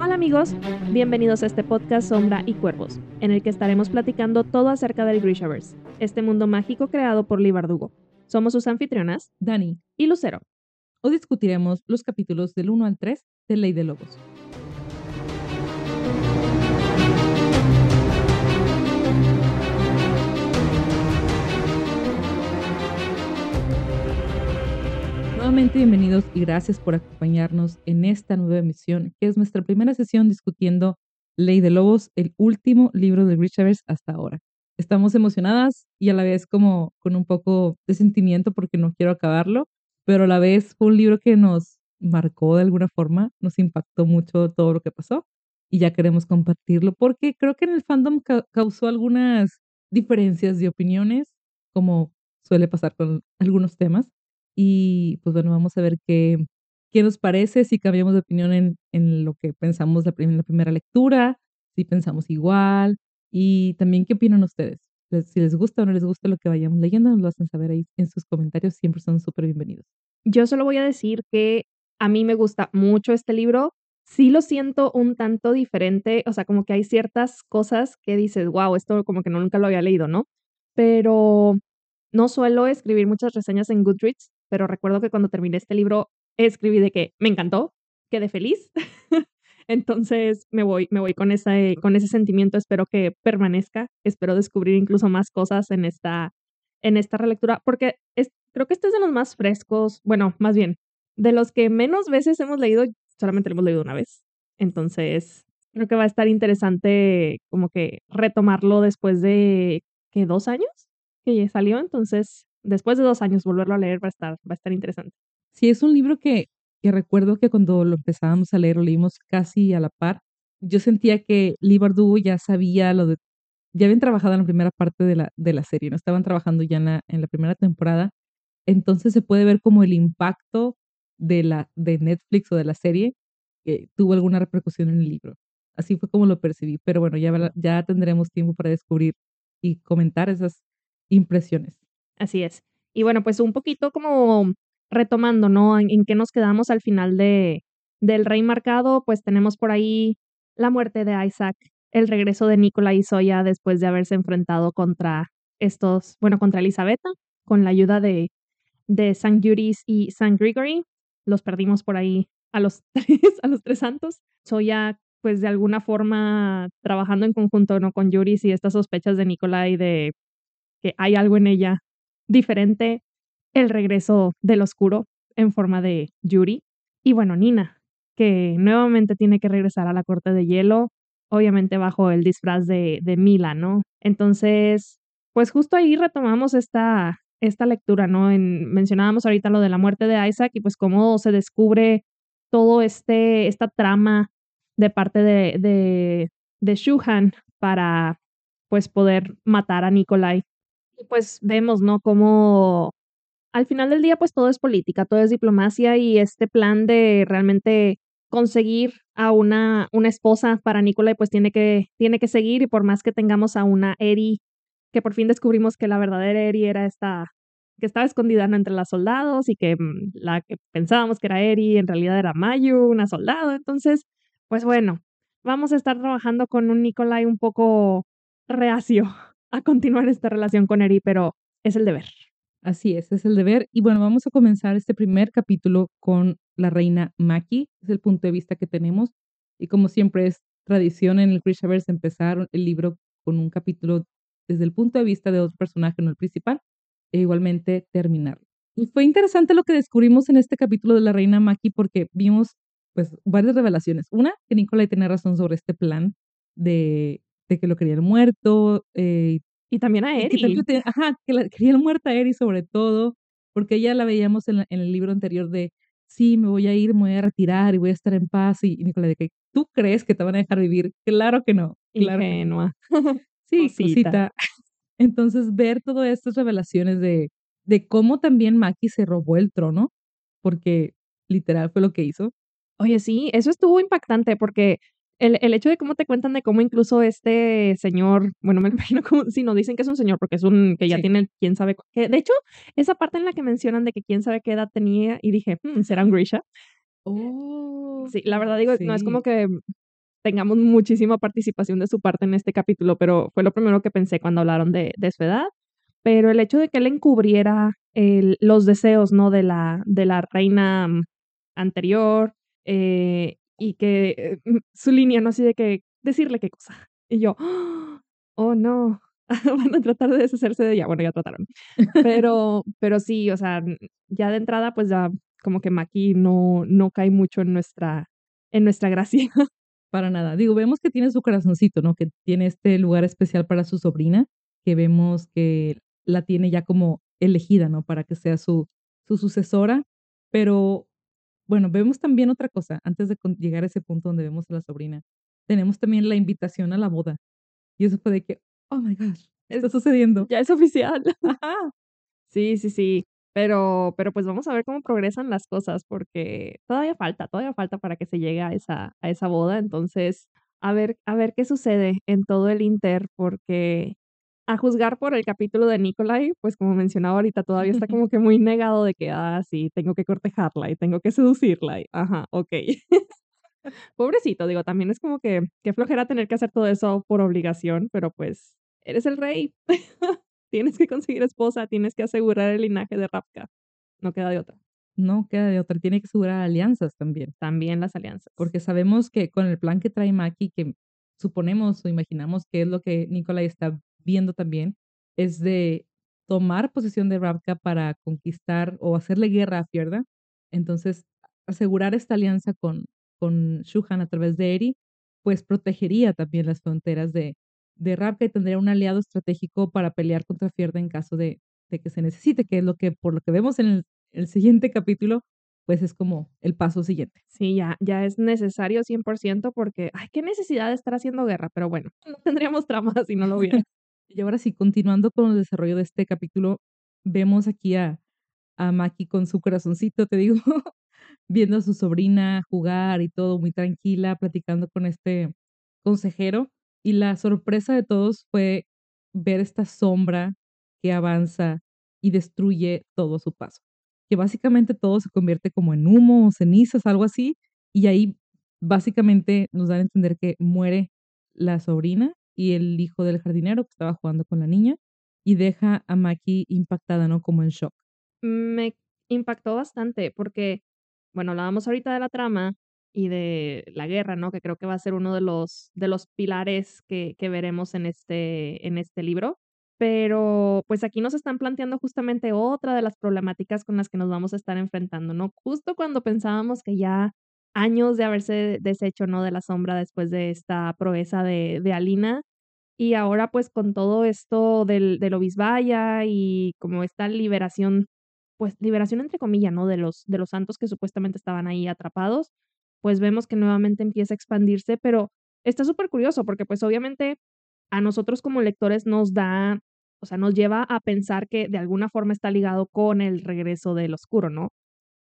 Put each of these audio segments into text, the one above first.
Hola amigos, bienvenidos a este podcast Sombra y Cuervos, en el que estaremos platicando todo acerca del Grishaverse, este mundo mágico creado por Lee Bardugo. Somos sus anfitrionas, Dani, y Lucero. hoy discutiremos los capítulos del 1 al 3 de Ley de Lobos. Nuevamente bienvenidos y gracias por acompañarnos en esta nueva emisión, que es nuestra primera sesión discutiendo Ley de Lobos, el último libro de Grishaverse hasta ahora. Estamos emocionadas y a la vez como con un poco de sentimiento porque no quiero acabarlo, pero a la vez fue un libro que nos marcó de alguna forma, nos impactó mucho todo lo que pasó y ya queremos compartirlo porque creo que en el fandom ca- causó algunas diferencias de opiniones, como suele pasar con algunos temas. Y pues bueno, vamos a ver qué, qué nos parece, si cambiamos de opinión en, en lo que pensamos la, en la primera lectura, si pensamos igual y también qué opinan ustedes. Les- Si les gusta o no les gusta lo que vayamos leyendo, nos lo hacen saber ahí en sus comentarios, siempre son súper bienvenidos. Yo solo voy a decir que a mí me gusta mucho este libro. Sí lo siento un tanto diferente, o sea, como que hay ciertas cosas que dices, wow, esto como que no, nunca lo había leído, ¿no? Pero no suelo escribir muchas reseñas en Goodreads, pero recuerdo que cuando terminé este libro escribí de que me encantó, quedé feliz. Entonces me voy, me voy con, ese, con ese sentimiento, espero que permanezca, espero descubrir incluso más cosas en esta, en esta relectura, porque es, creo que este es de los más frescos, bueno, más bien, de los que menos veces hemos leído, solamente lo hemos leído una vez. Entonces, creo que va a estar interesante como que retomarlo después de, ¿qué? ¿Dos años? Que ya salió, entonces, después de dos años volverlo a leer va a estar, va a estar interesante. Sí, es un libro que, que recuerdo que cuando lo empezábamos a leer, lo leímos casi a la par. Yo sentía que Lee Bardugo ya sabía lo de, ya habían trabajado en la primera parte de la, de la serie, no estaban trabajando ya en la, en la primera temporada. Entonces se puede ver como el impacto de la de Netflix o de la serie que tuvo alguna repercusión en el libro. Así fue como lo percibí. Pero bueno, ya, ya tendremos tiempo para descubrir y comentar esas impresiones. Así es. Y bueno, pues un poquito como retomando, ¿no? En, qué nos quedamos al final de, del Rey Marcado, pues tenemos por ahí la muerte de Isaac, el regreso de Nicola y Soya después de haberse enfrentado contra estos, bueno, contra Elisabetta, con la ayuda de, de San Juris y San Gregory. Los perdimos por ahí a los tres, a los tres santos. Soya, pues de alguna forma trabajando en conjunto, ¿no? Con Juris y estas sospechas de Nicola y de que hay algo en ella diferente, el regreso del oscuro en forma de Yuri. Y bueno, Nina, que nuevamente tiene que regresar a la corte de hielo, obviamente bajo el disfraz de, Mila, ¿no? Entonces, pues justo ahí retomamos esta, esta lectura, ¿no? En, mencionábamos ahorita lo de la muerte de Isaac y pues cómo se descubre todo este, esta trama de parte de, de, de Shuhan para pues poder matar a Nikolai. Y pues vemos, ¿no? Cómo al final del día, pues todo es política, todo es diplomacia y este plan de realmente conseguir a una, una esposa para Nicolai, pues tiene que, tiene que seguir y por más que tengamos a una Eri, que por fin descubrimos que la verdadera Eri era esta, que estaba escondida ¿no? entre las soldados y que mm, la que pensábamos que era Eri en realidad era Mayu, una soldado. Entonces, pues bueno, vamos a estar trabajando con un Nicolai un poco reacio a continuar esta relación con Eri, pero es el deber. Así es, es el deber. Y bueno, vamos a comenzar este primer capítulo con la reina Maki. Es el punto de vista que tenemos. Y como siempre es tradición en el Grishaverse empezar el libro con un capítulo desde el punto de vista de otro personaje, no el principal, e igualmente terminarlo. Y fue interesante lo que descubrimos en este capítulo de la reina Maki porque vimos pues varias revelaciones. Una, que Nicolai tenía razón sobre este plan de, de que lo querían muerto, eh, Y también a que Eri. te- ajá, que la querían muerta a Eri sobre todo, porque ella la veíamos en, la- en el libro anterior de, sí, me voy a ir, me voy a retirar y voy a estar en paz. Y, y Nicolai, de que, ¿tú crees que te van a dejar vivir? Claro que no. Claro que no. Ingenua. Sí, Cosita. cosita. Entonces, ver todas estas revelaciones de, de cómo también Maki se robó el trono, porque literal fue lo que hizo. Oye, sí, eso estuvo impactante porque El, el hecho de cómo te cuentan de cómo incluso este señor, bueno, me imagino como, si no dicen que es un señor porque es un, que ya Sí. tiene quién sabe, que de hecho, esa parte en la que mencionan de que quién sabe qué edad tenía y dije, "Hmm, ¿será un Grisha? Oh, Sí, la verdad digo, no es como que tengamos muchísima participación de su parte en este capítulo, pero fue lo primero que pensé cuando hablaron de, de su edad. Pero el hecho de que él encubriera el- los deseos, ¿no? De la, de la reina mm, anterior eh, y que eh, su línea, ¿no? Así de que decirle qué cosa. Y yo, oh no, van a tratar de deshacerse de ella. Bueno, ya trataron. Pero, pero sí, o sea, ya de entrada, pues ya como que Maki no, no cae mucho en nuestra, en nuestra gracia. Para nada. Digo, vemos que tiene su corazoncito, ¿no? Que tiene este lugar especial para su sobrina, que vemos que la tiene ya como elegida, ¿no? Para que sea su, su sucesora. Pero bueno, vemos también otra cosa, antes de llegar a ese punto donde vemos a la sobrina. Tenemos también la invitación a la boda. Y eso fue de que, oh my gosh, ¿qué está sucediendo? Ya es oficial. Ajá. Sí, sí, sí. Pero, pero pues vamos a ver cómo progresan las cosas, porque todavía falta, todavía falta para que se llegue a esa, a esa boda. Entonces, a ver, a ver qué sucede en todo el Inter, porque a juzgar por el capítulo de Nikolai, pues como mencionaba ahorita, todavía está como que muy negado de que, ah, sí, tengo que cortejarla y tengo que seducirla. Y, ajá, ok. Pobrecito, digo, también es como que, qué flojera tener que hacer todo eso por obligación, pero pues, eres el rey. Tienes que conseguir esposa, tienes que asegurar el linaje de Rapka. No queda de otra. No queda de otra, tiene que asegurar alianzas también. También las alianzas. porque sabemos que con el plan que trae Maki, que suponemos o imaginamos que es lo que Nikolai está viendo también, es de tomar posesión de Ravka para conquistar o hacerle guerra a Fierda. Entonces, asegurar esta alianza con, con Shuhan a través de Eri, pues protegería también las fronteras de, de Ravka y tendría un aliado estratégico para pelear contra Fierda en caso de, de que se necesite, que es lo que, por lo que vemos en el, siguiente capítulo, pues es como el paso siguiente. Sí, ya, ya es necesario 100% porque, ay, qué necesidad de estar haciendo guerra, pero bueno, no tendríamos trama si no lo hubiera. Y ahora sí, continuando con el desarrollo de este capítulo, vemos aquí a, a Maki con su corazoncito, te digo, viendo a su sobrina jugar y todo, muy tranquila, platicando con este consejero. Y la sorpresa de todos fue ver esta sombra que avanza y destruye todo su paso. Que básicamente todo se convierte como en humo o cenizas, algo así. Y ahí básicamente nos dan a entender que muere la sobrina y el hijo del jardinero que estaba jugando con la niña y deja a Maki impactada, ¿no? Como en shock. Me impactó bastante porque, bueno, hablábamos ahorita de la trama y de la guerra, ¿no? Que creo que va a ser uno de los, de los pilares que, que veremos en este, en este libro. Pero pues aquí nos están planteando justamente otra de las problemáticas con las que nos vamos a estar enfrentando, ¿no? Justo cuando pensábamos que ya años de haberse deshecho, ¿no? De la sombra después de esta proeza de, de Alina. Y ahora pues con todo esto del, del Obisbaya y como esta liberación, pues liberación entre comillas, ¿no? De los, de los santos que supuestamente estaban ahí atrapados, pues vemos que nuevamente empieza a expandirse, pero está súper curioso porque pues obviamente a nosotros como lectores nos da, o sea, nos lleva a pensar que de alguna forma está ligado con el regreso del oscuro, ¿no?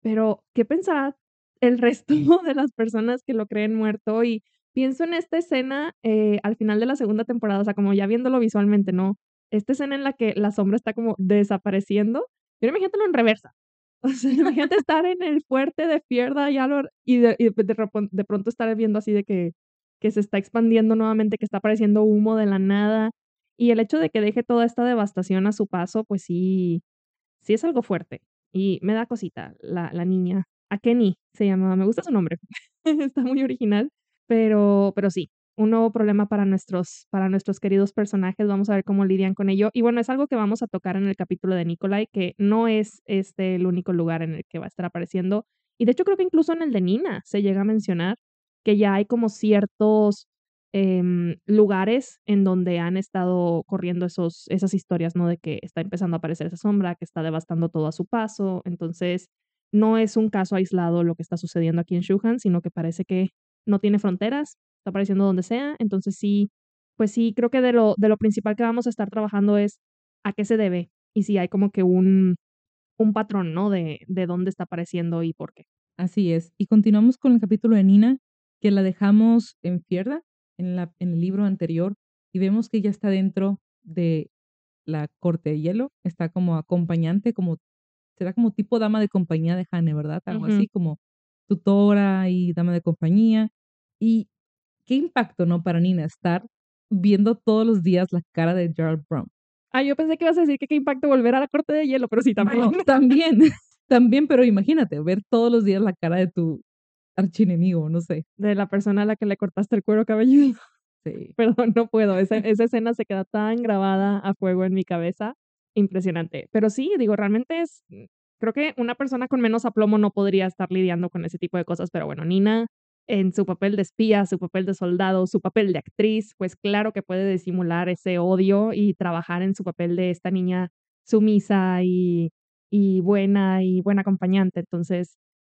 Pero, ¿qué pensará el resto de las personas que lo creen muerto? Y pienso en esta escena eh, al final de la segunda temporada, o sea, como ya viéndolo visualmente, ¿no? Esta escena en la que la sombra está como desapareciendo. Pero imagínatelo en reversa. O sea, imagínate estar en el fuerte de Fierda y, Alor, y, de, y de, repon- de pronto estar viendo así de que, que se está expandiendo nuevamente, que está apareciendo humo de la nada. Y el hecho de que deje toda esta devastación a su paso, pues sí, sí es algo fuerte. Y me da cosita la, la niña. Akeni se llamaba, me gusta su nombre. Está muy original. Pero, pero sí, un nuevo problema para nuestros, para nuestros queridos personajes. Vamos a ver cómo lidian con ello. Y bueno, es algo que vamos a tocar en el capítulo de Nikolai, que no es este el único lugar en el que va a estar apareciendo. Y de hecho creo que incluso en el de Nina se llega a mencionar que ya hay como ciertos em, lugares en donde han estado corriendo esos, esas historias, ¿no? De que está empezando a aparecer esa sombra, que está devastando todo a su paso. Entonces, no es un caso aislado lo que está sucediendo aquí en Shuhan, sino que parece que no tiene fronteras, está apareciendo donde sea. Entonces, sí, pues sí, creo que de lo, de lo principal que vamos a estar trabajando es a qué se debe y si hay como que un, un patrón, ¿no? De, de dónde está apareciendo y por qué. Así es. Y continuamos con el capítulo de Nina. que la dejamos en Fierda, en, la, en el libro anterior, y vemos que ella está dentro de la corte de hielo, está como acompañante, como será como tipo dama de compañía de Hane, ¿verdad? Algo así como tutora y dama de compañía. Y qué impacto, ¿no? Para Nina estar viendo todos los días la cara de Gerald Brown. Ah, yo pensé que ibas a decir que qué impacto volver a la corte de hielo, pero sí, también. también, también, pero imagínate, ver todos los días la cara de tu archienemigo, no sé. De la persona a la que le cortaste el cuero cabelludo. Sí. Perdón, no puedo. Esa, esa escena se queda tan grabada a fuego en mi cabeza. Impresionante. Pero sí, digo, realmente es. Creo que una persona con menos aplomo no podría estar lidiando con ese tipo de cosas, pero bueno, Nina en su papel de espía, su papel de soldado, su papel de actriz, pues claro que puede disimular ese odio y trabajar en su papel de esta niña sumisa y, y buena y buena acompañante. Entonces,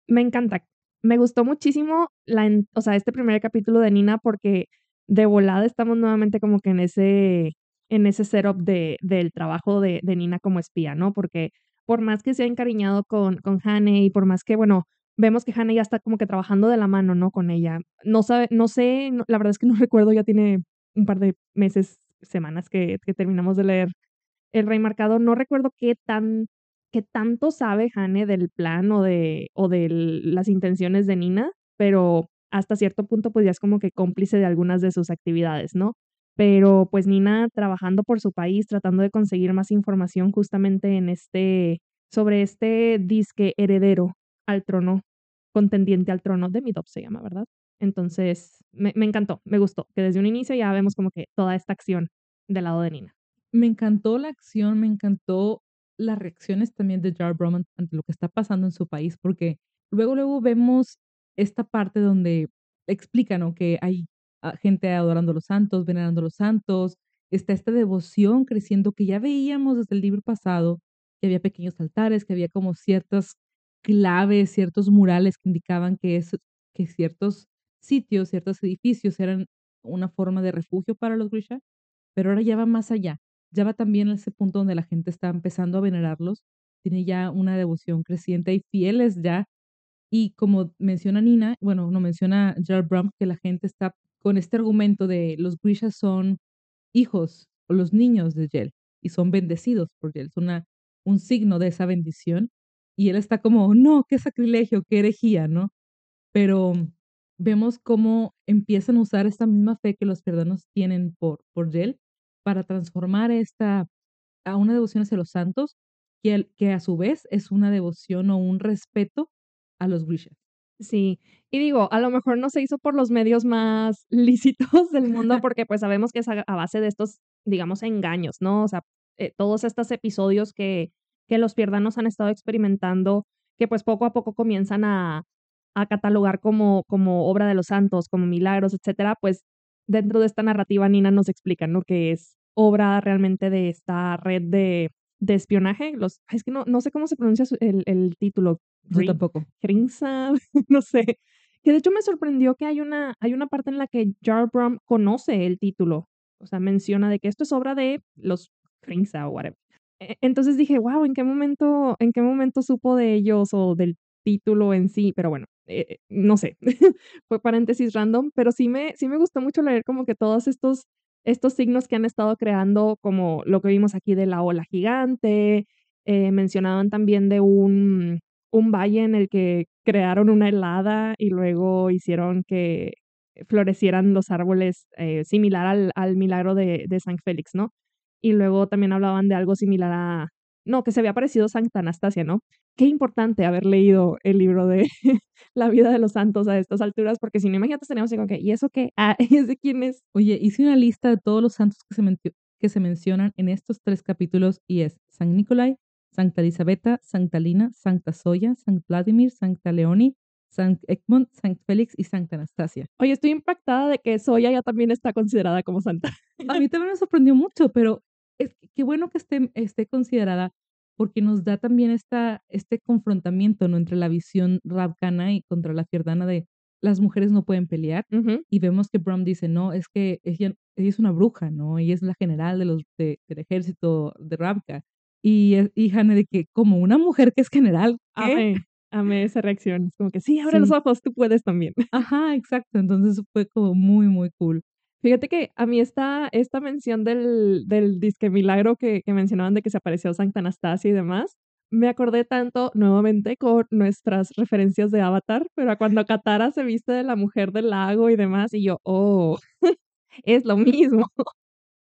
me encanta. Me gustó muchísimo la, o sea, este primer capítulo de Nina porque de volada estamos nuevamente como que en ese, en ese setup de, del trabajo de, de Nina como espía, ¿no? Porque por más que se ha encariñado con, con Hane y por más que, bueno, vemos que Hannah ya está como que trabajando de la mano, ¿no? Con ella. No sabe, no sé, la verdad es que no recuerdo, ya tiene un par de meses, semanas que, que terminamos de leer El Rey Marcado. No recuerdo qué tan, qué tanto sabe Hannah del plan o de, o de las intenciones de Nina, pero hasta cierto punto pues ya es como que cómplice de algunas de sus actividades, ¿no? Pero pues Nina trabajando por su país, tratando de conseguir más información justamente en este, sobre este disque heredero al trono contendiente al trono de Midop se llama, ¿verdad? Entonces, me, me, encantó, me gustó, que desde un inicio ya vemos como que toda esta acción del lado de Nina. Me encantó la acción, me encantó las reacciones también de Jar Broman ante lo que está pasando en su país, porque luego, luego vemos esta parte donde explica, ¿no? Que hay gente adorando a los santos, venerando a los santos, está esta devoción creciendo que ya veíamos desde el libro pasado, que había pequeños altares, que había como ciertas claves, ciertos murales que indicaban que, es, que ciertos sitios, ciertos edificios eran una forma de refugio para los Grisha, pero ahora ya va más allá, ya va también a ese punto donde la gente está empezando a venerarlos, tiene ya una devoción creciente y fieles ya. Y como menciona Nina, bueno, no menciona Gerald Brum, que la gente está con este argumento de los Grisha son hijos o los niños de Yel y son bendecidos por Yel, son una, un signo de esa bendición y él está como, no, qué sacrilegio, qué herejía, ¿no? Pero vemos cómo empiezan a usar esta misma fe que los perdanos tienen por, por él para transformar esta a una devoción hacia los santos, que, que a su vez es una devoción o un respeto a los Grishas. Sí, y digo, a lo mejor no se hizo por los medios más lícitos del mundo, porque pues sabemos que es a, base de estos, digamos, engaños, ¿no? O sea, eh, todos estos episodios que, que los pierdanos han estado experimentando, que pues poco a poco comienzan a, a catalogar como, como obra de los santos, como milagros, etcétera, pues dentro de esta narrativa Nina nos explica, ¿no? Que es obra realmente de esta red de, de espionaje. Los, es que no, no sé cómo se pronuncia el, el título. Yo tampoco. Grinsa, no sé. Que de hecho me sorprendió que hay una, hay una parte en la que Jar Brum conoce el título. O sea, menciona de que esto es obra de los Grinsa o whatever. E, entonces dije, wow, ¿en qué momento, en qué momento supo de ellos o del título en sí? Pero bueno, eh, no sé, fue paréntesis random, pero sí me, sí me gustó mucho leer como que todos estos, estos signos que han estado creando, como lo que vimos aquí de la ola gigante, eh, mencionaban también de un, un valle en el que crearon una helada y luego hicieron que florecieran los árboles eh, similar al, milagro de, San Félix, ¿no? y luego también hablaban de algo similar a, no, que se había parecido Santa Anastasia, ¿no? Qué importante haber leído el libro de la vida de los santos a estas alturas, porque si no, imagínate, teníamos que, ¿y eso qué? Ah, ¿es de quién es? Oye, hice una lista de todos los santos que se, que se mencionan en estos tres capítulos y es San Nicolai, Santa Elisabetta, Santa Lina, Santa Soya, San Vladimir, Santa Leoni, San Egmont, San Félix y Santa Anastasia. Oye, estoy impactada de que Soya ya también está considerada como santa. A mí también me sorprendió mucho, pero es, qué bueno que esté, esté considerada porque nos da también esta, este confrontamiento ¿no? entre la visión rabcana y contra la fierdana de las mujeres no pueden pelear. Y vemos que Brum dice, no, es que ella, es una bruja, ¿no? Ella es la general de los, del ejército de Rabka. Y, y Hannah de que, como una mujer que es general, ¿qué? Amé esa reacción. Es como que sí, abre los Sí. ojos, tú puedes también. Ajá, exacto. Entonces fue como muy, muy cool. Fíjate que a mí esta esta mención del del disque milagro que que mencionaban de que se apareció Santa Anastasia y demás, me acordé tanto nuevamente con nuestras referencias de Avatar, pero cuando Katara se viste de la mujer del lago y demás, y yo: "Oh, es lo mismo".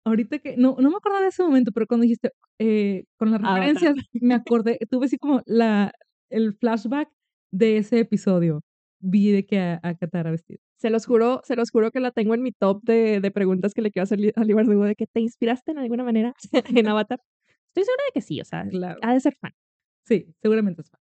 Ahorita que no no me acordaba de ese momento, pero cuando dijiste, eh, con las Avatar. referencias, me acordé, tuve así como la el flashback de ese episodio. Vi de que a a Katara vestida. Se los juro se los juro que la tengo en mi top de de preguntas que le quiero hacer a Leigh Bardugo de que, ¿te inspiraste en alguna manera en Avatar? Estoy segura de que sí, o sea, Claro. ha de ser fan. Sí, seguramente es fan.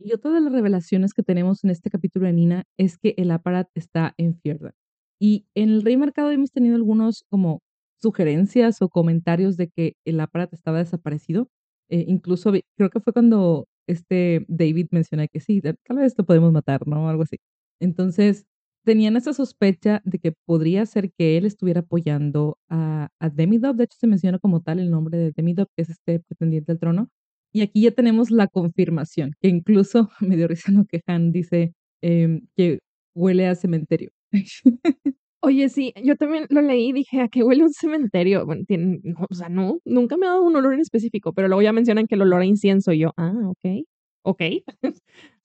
Y otra de las revelaciones que tenemos en este capítulo de Nina es que el Apparat está en Fjerda. Y en el Rey Marcado hemos tenido algunos como sugerencias o comentarios de que el Apparat estaba desaparecido. Eh, incluso creo que fue cuando este David menciona que sí, tal vez lo podemos matar, ¿no? Algo así. Entonces, tenían esa sospecha de que podría ser que él estuviera apoyando a a Demidov. De hecho, se menciona como tal el nombre de Demidov, que es este pretendiente al trono. Y aquí ya tenemos la confirmación, que incluso me dio risa lo que Han dice, em, que huele a cementerio. Oye, sí, yo también lo leí y dije: "¿A qué huele un cementerio?". Bueno, tien no, o sea, no, nunca me ha dado un olor en específico, pero luego ya mencionan que el olor a incienso, y yo: "Ah, okey, okey".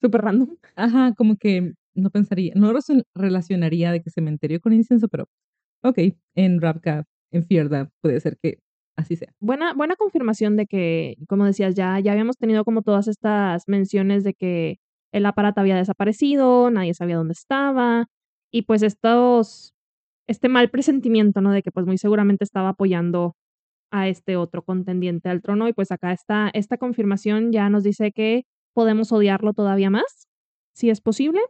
Súper random. Ajá, como que no pensaría, no relacionaría de que cementerio con incienso, pero okey, en Ravka, en Fjerda, puede ser que así sea. Buena buena confirmación de que, como decías, ya ya habíamos tenido como todas estas menciones de que el Apparat había desaparecido, nadie sabía dónde estaba, y pues estos este mal presentimiento, ¿no? De que, pues, muy seguramente estaba apoyando a este otro contendiente al trono, y pues acá esta esta confirmación ya nos dice que podemos odiarlo todavía más, si es posible.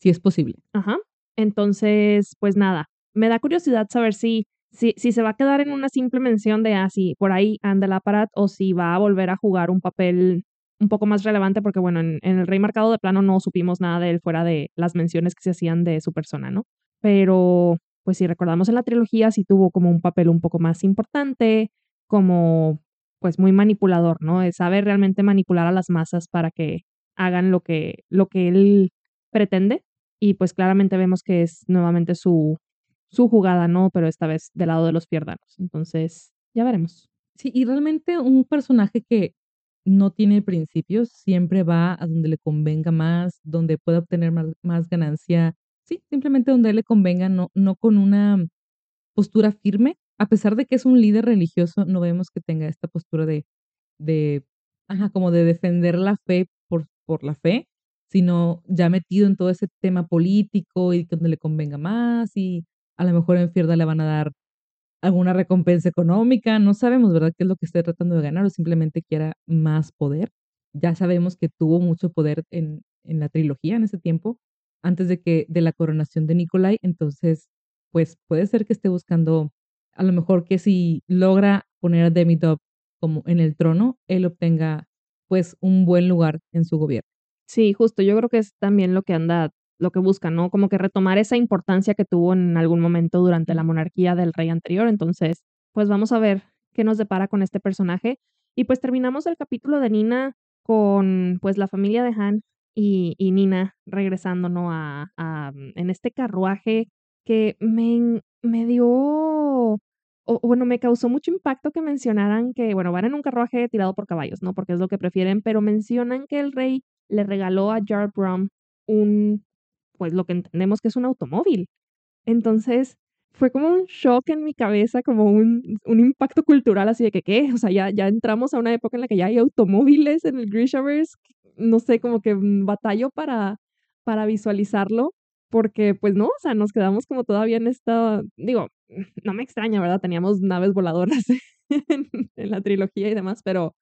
Si es posible. Ajá. Entonces, pues nada, me da curiosidad saber si si si se va a quedar en una simple mención de, ah, sí, por ahí anda el Apparat, o si va a volver a jugar un papel un poco más relevante, porque, bueno, en en el Rey Marcado de plano no supimos nada de él fuera de las menciones que se hacían de su persona, ¿no? Pero, pues, si recordamos en la trilogía, sí tuvo como un papel un poco más importante, como, pues, muy manipulador, ¿no? De saber realmente manipular a las masas para que hagan lo que lo que él pretende. Y, pues, claramente vemos que es nuevamente su su jugada, ¿no? Pero esta vez del lado de los fjerdanos. Entonces, ya veremos. Sí, y realmente un personaje que no tiene principios, siempre va a donde le convenga más, donde pueda obtener más más ganancia. Sí, simplemente donde él le convenga, no no con una postura firme. A pesar de que es un líder religioso, no vemos que tenga esta postura de de ajá, como de defender la fe por por la fe, sino ya metido en todo ese tema político y donde le convenga más, y a lo mejor en Fjerda le van a dar alguna recompensa económica. No sabemos, ¿verdad?, qué es lo que esté tratando de ganar, o simplemente quiera más poder. Ya sabemos que tuvo mucho poder en en la trilogía en ese tiempo, antes de que de la coronación de Nikolai. Entonces, pues, puede ser que esté buscando, a lo mejor que si logra poner a Demidov como en el trono, él obtenga, pues, un buen lugar en su gobierno. Sí, justo, yo creo que es también lo que anda lo que busca, ¿no? Como que retomar esa importancia que tuvo en algún momento durante la monarquía del rey anterior. Entonces, pues, vamos a ver qué nos depara con este personaje. Y, pues, terminamos el capítulo de Nina con, pues, la familia de Han y Nina regresando, ¿no? A a en este carruaje que me me dio o bueno, me causó mucho impacto que mencionaran que, bueno, van en un carruaje tirado por caballos, ¿no? Porque es lo que prefieren, pero mencionan que el rey le regaló a Jar Brum un, pues, lo que entendemos que es un automóvil. Entonces, fue como un shock en mi cabeza, como un un impacto cultural, así de que, ¿qué? O sea, ya ya entramos a una época en la que ya hay automóviles en el Grishaverse. No sé, como que, batallo para para visualizarlo, porque, pues, no, o sea, nos quedamos como todavía en esta digo, no me extraña, ¿verdad? Teníamos naves voladoras en en la trilogía y demás, pero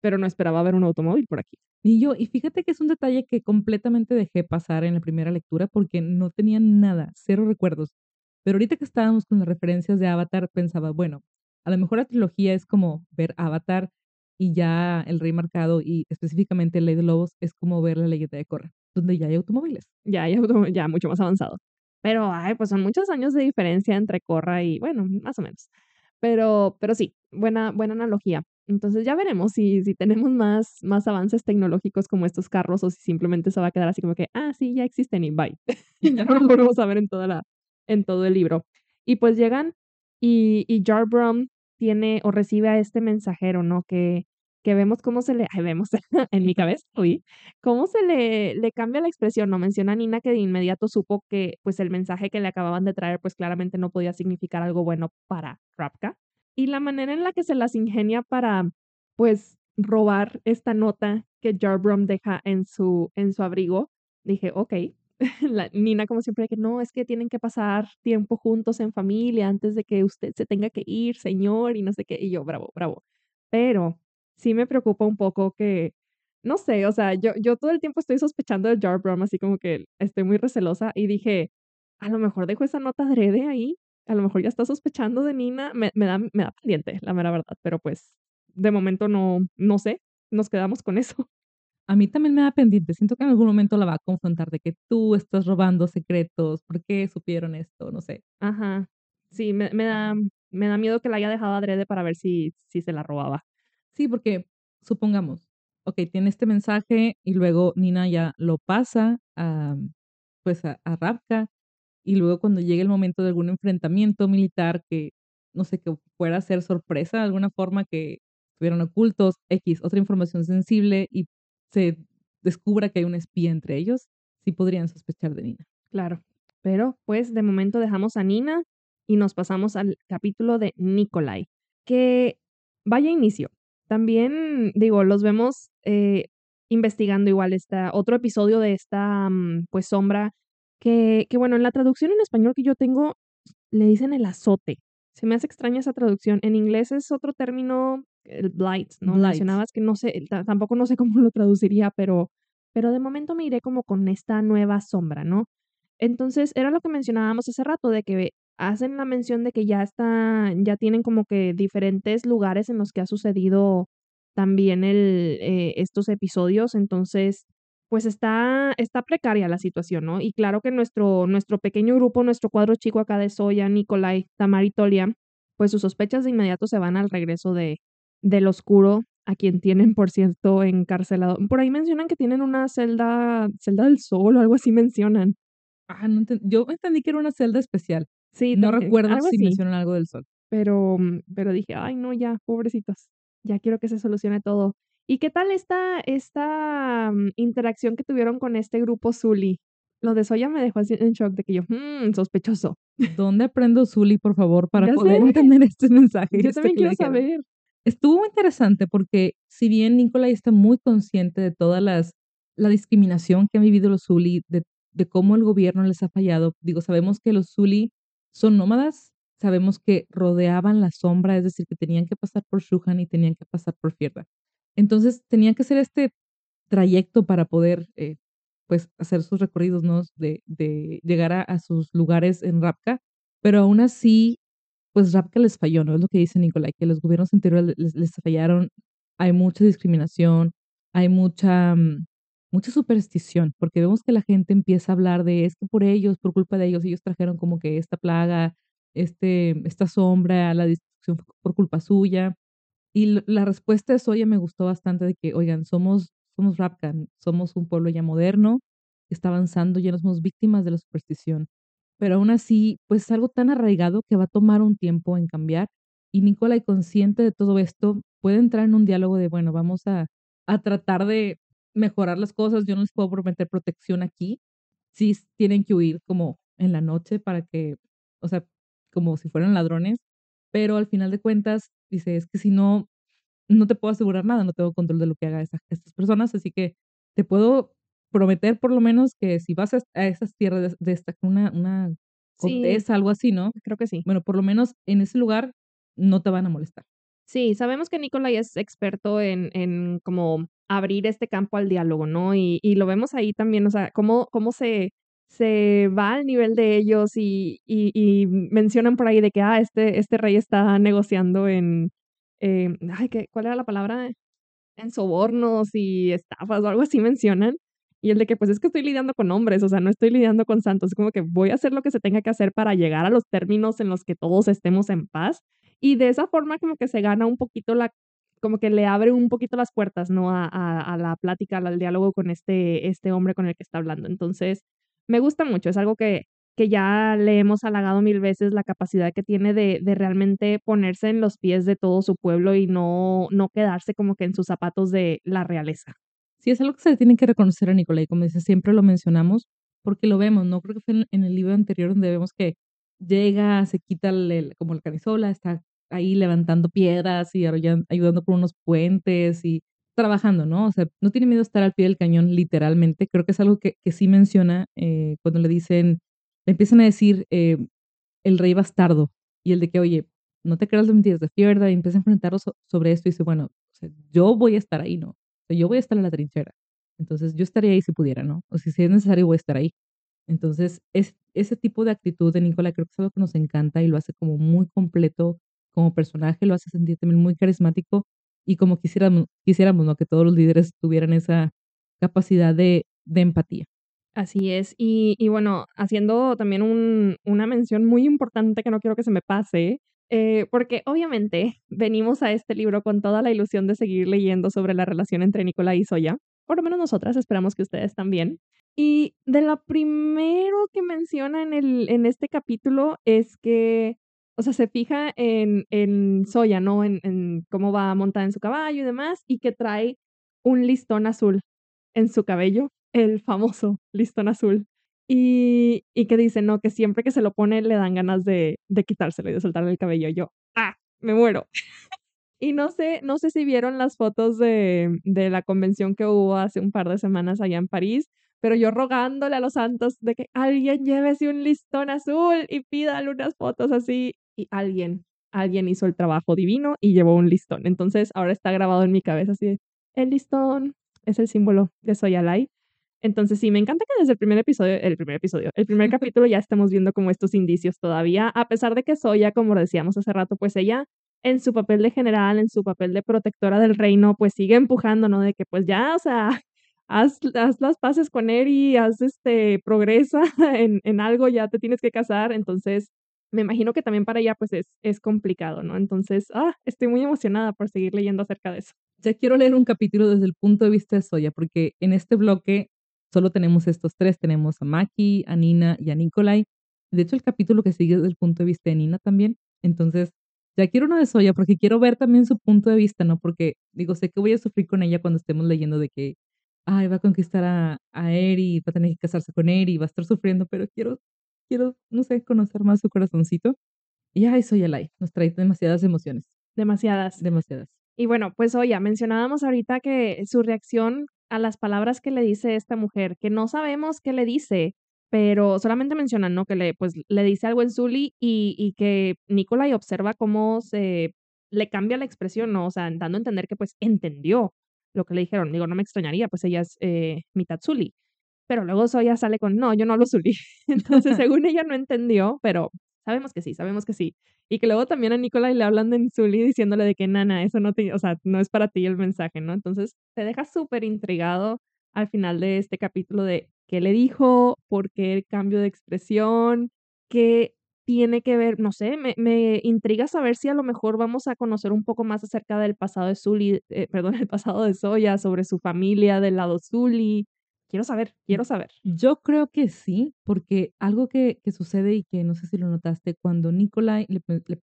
pero no esperaba ver un automóvil por aquí. Ni yo, y fíjate que es un detalle que completamente dejé pasar en la primera lectura, porque no tenía nada, cero recuerdos. Pero ahorita que estábamos con las referencias de Avatar, pensaba, bueno, a lo mejor la trilogía es como ver Avatar y ya El Rey Marcado, y específicamente Ley de Lobos, es como ver La Leyenda de Korra, donde ya hay automóviles. Ya hay auto ya mucho más avanzado. Pero, ay, pues, son muchos años de diferencia entre Korra y, bueno, más o menos. Pero pero sí, buena buena analogía. Entonces ya veremos si, si tenemos más, más avances tecnológicos como estos carros o si simplemente se va a quedar así como que, ah, sí, ya existen y bye. ya no lo volvemos a ver en, toda la, en todo el libro. Y pues llegan y, y Jarbrum tiene o recibe a este mensajero, ¿no? Que, que vemos cómo se le, vemos en mi cabeza, uy, cómo se le, le cambia la expresión, ¿no? Menciona a Nina que de inmediato supo que pues el mensaje que le acababan de traer pues claramente no podía significar algo bueno para Rapka. Y la manera en la que se las ingenia para pues robar esta nota que Jarbrum deja en su, en su abrigo, dije, ok, Nina como siempre que no, es que tienen que pasar tiempo juntos en familia antes de que usted se tenga que ir, señor, y no sé qué, y yo, bravo, bravo. Pero sí me preocupa un poco que, no sé, o sea, yo, yo todo el tiempo estoy sospechando de Jar Brum, así como que estoy muy recelosa y dije, a lo mejor dejo esa nota adrede ahí, a lo mejor ya está sospechando de Nina, me, me da, me da pendiente, la mera verdad, pero pues de momento no, no sé, nos quedamos con eso. A mí también me da pendiente, siento que en algún momento la va a confrontar de que tú estás robando secretos, ¿por qué supieron esto? No sé. Ajá, sí, me, me da, me da miedo que la haya dejado adrede para ver si, si se la robaba. Sí, porque supongamos, ok, tiene este mensaje y luego Nina ya lo pasa a, pues a, a Rapka y luego cuando llegue el momento de algún enfrentamiento militar que, no sé, que fuera a ser sorpresa de alguna forma que estuvieran ocultos, X, otra información sensible y se descubra que hay un espía entre ellos, sí podrían sospechar de Nina. Claro, pero pues de momento dejamos a Nina y nos pasamos al capítulo de Nikolai, que vaya inicio. También, digo, los vemos eh, investigando igual esta, otro episodio de esta, mm, pues, sombra, que, que, bueno, en la traducción en español que yo tengo, le dicen el azote. Se me hace extraña esa traducción. En inglés es otro término, el blight, ¿no? Blight. Mencionabas que no sé, tampoco no sé cómo lo traduciría, pero, pero de momento me iré como con esta nueva sombra, ¿no? Entonces, era lo que mencionábamos hace rato, de que hacen la mención de que ya está, ya tienen como que diferentes lugares en los que ha sucedido también el, eh, estos episodios, entonces pues está, está precaria la situación, ¿no? Y claro que nuestro, nuestro pequeño grupo, nuestro cuadro chico acá de Soya, Nicolai, Tamar y Tolia, pues sus sospechas de inmediato se van al regreso de, del oscuro, a quien tienen, por cierto, encarcelado. Por ahí mencionan que tienen una celda, celda del sol o algo así mencionan. Ah, no yo entendí que era una celda especial. Sí, No recuerdo si así. mencionan algo del sol. pero, mm, pero dije, ay, no, ya, pobrecitos, ya quiero que se solucione todo. ¿Y qué tal esta, esta mm, interacción que tuvieron con este grupo Zully? Lo de Soya me dejó así en shock de que yo, mmm, sospechoso. ¿Dónde aprendo Zully, por favor, para poder entender este mensaje? Yo este también quiero saber. Estuvo muy interesante porque si bien Nicolai está muy consciente de todas las la discriminación que han vivido los Zuli, de, de cómo el gobierno les ha fallado, digo, sabemos que los Zuli son nómadas, sabemos que rodeaban la sombra, es decir, que tenían que pasar por Shuhan y tenían que pasar por Fierda. Entonces tenían que hacer este trayecto para poder eh, pues hacer sus recorridos, ¿no? De, de llegar a, a sus lugares en Rapka, pero aún así pues Rapka les falló, ¿no? Es lo que dice Nicolai, que los gobiernos anteriores les, fallaron. Hay mucha discriminación, hay mucha, mm, mucha superstición, porque vemos que la gente empieza a hablar de es que por ellos, por culpa de ellos, ellos trajeron como que esta plaga, este, esta sombra, la destrucción por culpa suya. Y la respuesta de Soya me gustó bastante de que, oigan, somos, somos Rapka, somos un pueblo ya moderno, está avanzando, ya no somos víctimas de la superstición pero aún así, pues es algo tan arraigado que va a tomar un tiempo en cambiar. Y Nicolai, consciente de todo esto, puede entrar en un diálogo de, bueno, vamos a, a tratar de mejorar las cosas. Yo no les puedo prometer protección aquí. Sí tienen que huir como en la noche para que, o sea, como si fueran ladrones. Pero al final de cuentas, dice, es que si no, no te puedo asegurar nada, no tengo control de lo que haga estas personas, así que te puedo prometer por lo menos que si vas a, esas tierras de, de esta, una, una Sí, condesa, algo así, ¿no? creo que sí. Bueno, por lo menos en ese lugar no te van a molestar. Sí, sabemos que Nicolai es experto en, en como abrir este campo al diálogo, ¿no? Y, y lo vemos ahí también, o sea, cómo, cómo se, se va al nivel de ellos y, y, y mencionan por ahí de que, ah, este, este rey está negociando en, eh, ay, ¿qué, ¿cuál era la palabra? En sobornos y estafas o algo así mencionan. Y el de que, pues es que estoy lidiando con hombres, o sea, no estoy lidiando con santos. Como que voy a hacer lo que se tenga que hacer para llegar a los términos en los que todos estemos en paz. Y de esa forma como que se gana un poquito la como que le abre un poquito las puertas, ¿no? A, a, la plática, al diálogo con este, este hombre con el que está hablando. Entonces, me gusta mucho, es algo que, que ya le hemos halagado mil veces la capacidad que tiene de, de, realmente ponerse en los pies de todo su pueblo y no, no quedarse como que en sus zapatos de la realeza. Sí, es algo que se le tiene que reconocer a Nicolai, como dice, siempre lo mencionamos, porque lo vemos, ¿no? Creo que fue en, el libro anterior donde vemos que llega, se quita el, como la camisola, está ahí levantando piedras y ayudando por unos puentes y trabajando, ¿no? O sea, no tiene miedo estar al pie del cañón literalmente. Creo que es algo que, que sí menciona eh, cuando le dicen, le empiezan a decir eh, el rey bastardo y el de que, oye, no te creas las mentiras de Fierda y empieza a enfrentarlos sobre esto y dice, bueno, o sea, yo voy a estar ahí, ¿no? Yo voy a estar en la trinchera. Entonces, yo estaría ahí si pudiera, ¿no? O si, si es necesario, voy a estar ahí. Entonces, es, ese tipo de actitud de Nicola creo que es algo que nos encanta y lo hace como muy completo como personaje, lo hace sentir también muy carismático y como quisiéramos, quisiéramos ¿no? que todos los líderes tuvieran esa capacidad de, de empatía. Así es. Y, y bueno, haciendo también un, una mención muy importante que no quiero que se me pase, eh, porque obviamente venimos a este libro con toda la ilusión de seguir leyendo sobre la relación entre Nicola y Soya. Por lo menos nosotras, esperamos que ustedes también. Y de lo primero que menciona en, el, en este capítulo es que, o sea, se fija en, en Soya, ¿no? En, en cómo va montada en su caballo y demás, y que trae un listón azul en su cabello, el famoso listón azul. Y, que dice, no, que siempre que se lo pone le dan ganas de, quitárselo y de soltarle el cabello. Yo, ah, me muero. y no sé, no sé si vieron las fotos de, de la convención que hubo hace un par de semanas allá en París, pero yo rogándole a los santos de que alguien llévese un listón azul y pídale unas fotos así. Y alguien, alguien hizo el trabajo divino y llevó un listón. Entonces ahora está grabado en mi cabeza así, el listón es el símbolo de Soyalai. Entonces sí, me encanta que desde el primer episodio, el primer episodio, el primer capítulo ya estemos viendo como estos indicios todavía, a pesar de que Soya, como decíamos hace rato, pues ella en su papel de general, en su papel de protectora del reino, pues sigue empujando, ¿no? De que pues ya, o sea, haz, haz las paces con y haz este, progresa en, en algo, ya te tienes que casar, entonces me imagino que también para ella pues es, es complicado, ¿no? Entonces, ah, estoy muy emocionada por seguir leyendo acerca de eso. Ya quiero leer un capítulo desde el punto de vista de Soya, porque en este bloque solo tenemos estos tres, tenemos a Maki, a Nina y a Nikolai. De hecho, el capítulo que sigue desde el punto de vista de Nina también. Entonces, ya quiero uno de Soya porque quiero ver también su punto de vista, ¿no? Porque digo, sé que voy a sufrir con ella cuando estemos leyendo de que, ay, va a conquistar a, a Eri, va a tener que casarse con Eri, va a estar sufriendo, pero quiero, quiero, no sé, conocer más su corazoncito. Y ay, Soya Lai, nos trae demasiadas emociones. Demasiadas. Demasiadas. Y bueno, pues oye, mencionábamos ahorita que su reacción a las palabras que le dice esta mujer, que no sabemos qué le dice, pero solamente mencionan, ¿no? Que le, pues, le dice algo en Zully y, y que Nicolai observa cómo se le cambia la expresión, ¿no? O sea, dando a entender que pues entendió lo que le dijeron. Digo, no me extrañaría, pues ella es eh, mitad Zully. Pero luego Soya sale con, no, yo no hablo Zully. Entonces, según ella no entendió, pero sabemos que sí, sabemos que sí. Y que luego también a Nicolai le hablan en Zully diciéndole de que, nana, eso no te, o sea, no es para ti el mensaje, ¿no? Entonces, te deja súper intrigado al final de este capítulo de qué le dijo, por qué el cambio de expresión, qué tiene que ver, no sé, me, me intriga saber si a lo mejor vamos a conocer un poco más acerca del pasado de Zully, eh, perdón, el pasado de Soya, sobre su familia del lado Zully, Quiero saber, quiero saber. Yo creo que sí, porque algo que, que sucede y que no sé si lo notaste, cuando Nikolai le,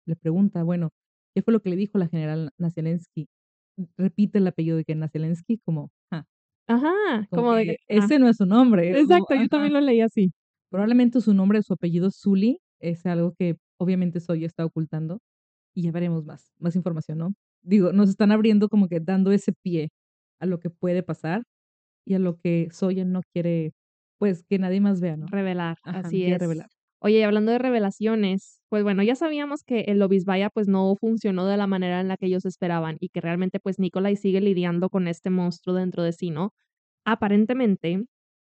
le, pregunta, bueno, ¿qué fue lo que le dijo la general Naselensky? Repite el apellido de que Naselensky como, ajá, como, de que, ese no es su nombre. Exacto, yo también lo leí así. Probablemente su nombre, su apellido Zully, es algo que obviamente Soy está ocultando y ya veremos más, más información, ¿no? Digo, nos están abriendo como que dando ese pie a lo que puede pasar y a lo que Soya no quiere, pues, que nadie más vea, ¿no? Revelar, así es. Revelar. Oye, hablando de revelaciones, pues bueno, ya sabíamos que el Obisbaya pues no funcionó de la manera en la que ellos esperaban y que realmente pues Nikolai sigue lidiando con este monstruo dentro de sí, ¿no? Aparentemente,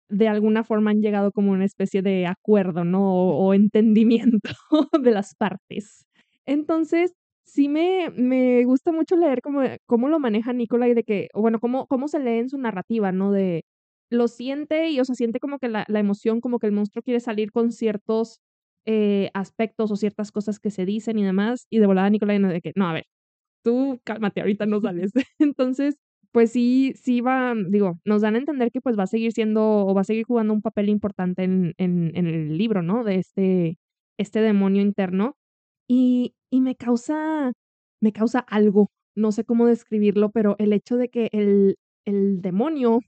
de alguna forma han llegado como una especie de acuerdo, ¿no? O, o entendimiento de las partes. Entonces, sí me, me gusta mucho leer cómo, cómo lo maneja Nicolai, de que, bueno, cómo, cómo se lee en su narrativa, ¿no? De lo siente y, o sea, siente como que la, la emoción, como que el monstruo quiere salir con ciertos eh, aspectos o ciertas cosas que se dicen y demás, y de volada Nicolai de que, no, a ver, tú cálmate, ahorita no sales. Entonces, pues sí, sí va, digo, nos dan a entender que pues va a seguir siendo o va a seguir jugando un papel importante en, en, en el libro, ¿no? De este, este demonio interno. Y, y me causa, me causa algo, no sé cómo describirlo, pero el hecho de que el, el demonio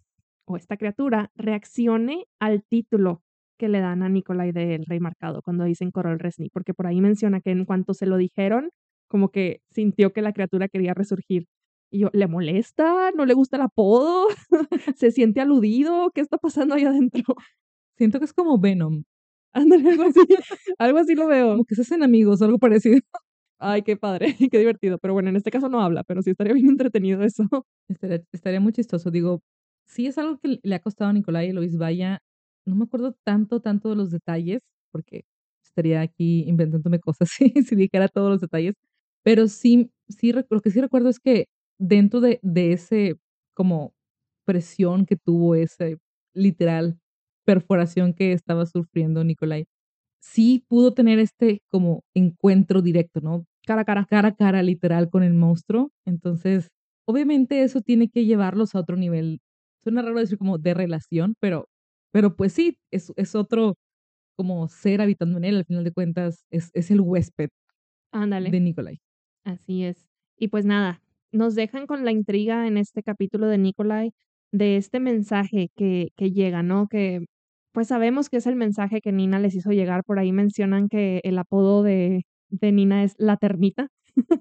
o esta criatura reaccione al título que le dan a Nikolai del Rey Marcado cuando dicen Corol Resni, porque por ahí menciona que en cuanto se lo dijeron, como que sintió que la criatura quería resurgir. Y yo, ¿le molesta? ¿No le gusta el apodo? ¿Se siente aludido? ¿Qué está pasando ahí adentro? Siento que es como Venom. Ándale, algo así, algo así lo veo. Como que se hacen amigos algo parecido. Ay, qué padre, qué divertido. Pero bueno, en este caso no habla, pero sí estaría bien entretenido eso. Estaría, estaría muy chistoso. Digo, sí es algo que le ha costado a Nicolai y Luis Vaya. No me acuerdo tanto, tanto de los detalles, porque estaría aquí inventándome cosas si, si dijera todos los detalles. Pero sí, sí, lo que sí recuerdo es que dentro de, de ese como presión que tuvo, ese literal perforación que estaba sufriendo Nicolai, sí pudo tener este como encuentro directo, ¿no? Cara a cara. Cara a cara, literal, con el monstruo. Entonces, obviamente eso tiene que llevarlos a otro nivel. Suena raro decir como de relación, pero, pero pues sí, es, es otro como ser habitando en él, al final de cuentas, es, es el huésped Ándale. de Nicolai. Así es. Y pues nada, nos dejan con la intriga en este capítulo de Nikolai de este mensaje que, que llega, ¿no? Que pues sabemos que es el mensaje que Nina les hizo llegar. Por ahí mencionan que el apodo de, de Nina es la termita.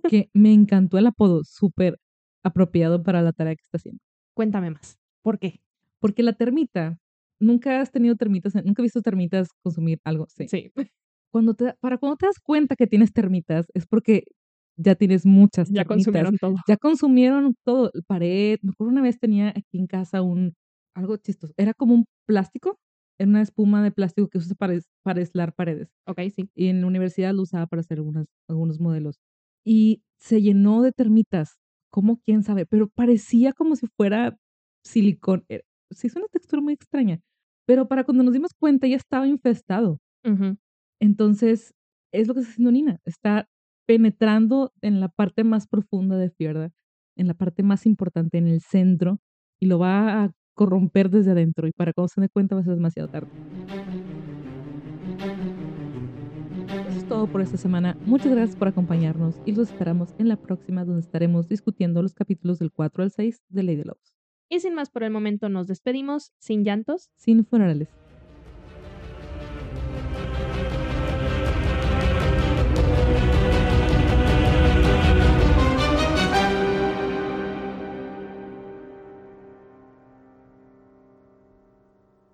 que me encantó el apodo, súper apropiado para la tarea que está haciendo. Cuéntame más. ¿Por qué? Porque la termita, nunca has tenido termitas, nunca he visto termitas consumir algo. Sí. Sí. Cuando te, para cuando te das cuenta que tienes termitas, es porque ya tienes muchas Ya termitas. consumieron todo. Ya consumieron todo, el pared. Me acuerdo una vez tenía aquí en casa un, algo chistoso. Era como un plástico, era una espuma de plástico que se usa para, para aislar paredes. Ok, sí. Y en la universidad lo usaba para hacer algunas, algunos modelos. Y se llenó de termitas, como quién sabe, pero parecía como si fuera silicón. Era- Sí, es una textura muy extraña. Pero para cuando nos dimos cuenta ya estaba infestado. Ujú. Entonces, es lo que está haciendo Nina. Está penetrando en la parte más profunda de Fierda, en la parte más importante, en el centro, y lo va a corromper desde adentro. Y para cuando se dé cuenta va a ser demasiado tarde. Eso es todo por esta semana. Muchas gracias por acompañarnos y los esperamos en la próxima donde estaremos discutiendo los capítulos del 4 al 6 de Ley de Lobos. Y sin más por el momento nos despedimos, sin llantos. Sin funerales.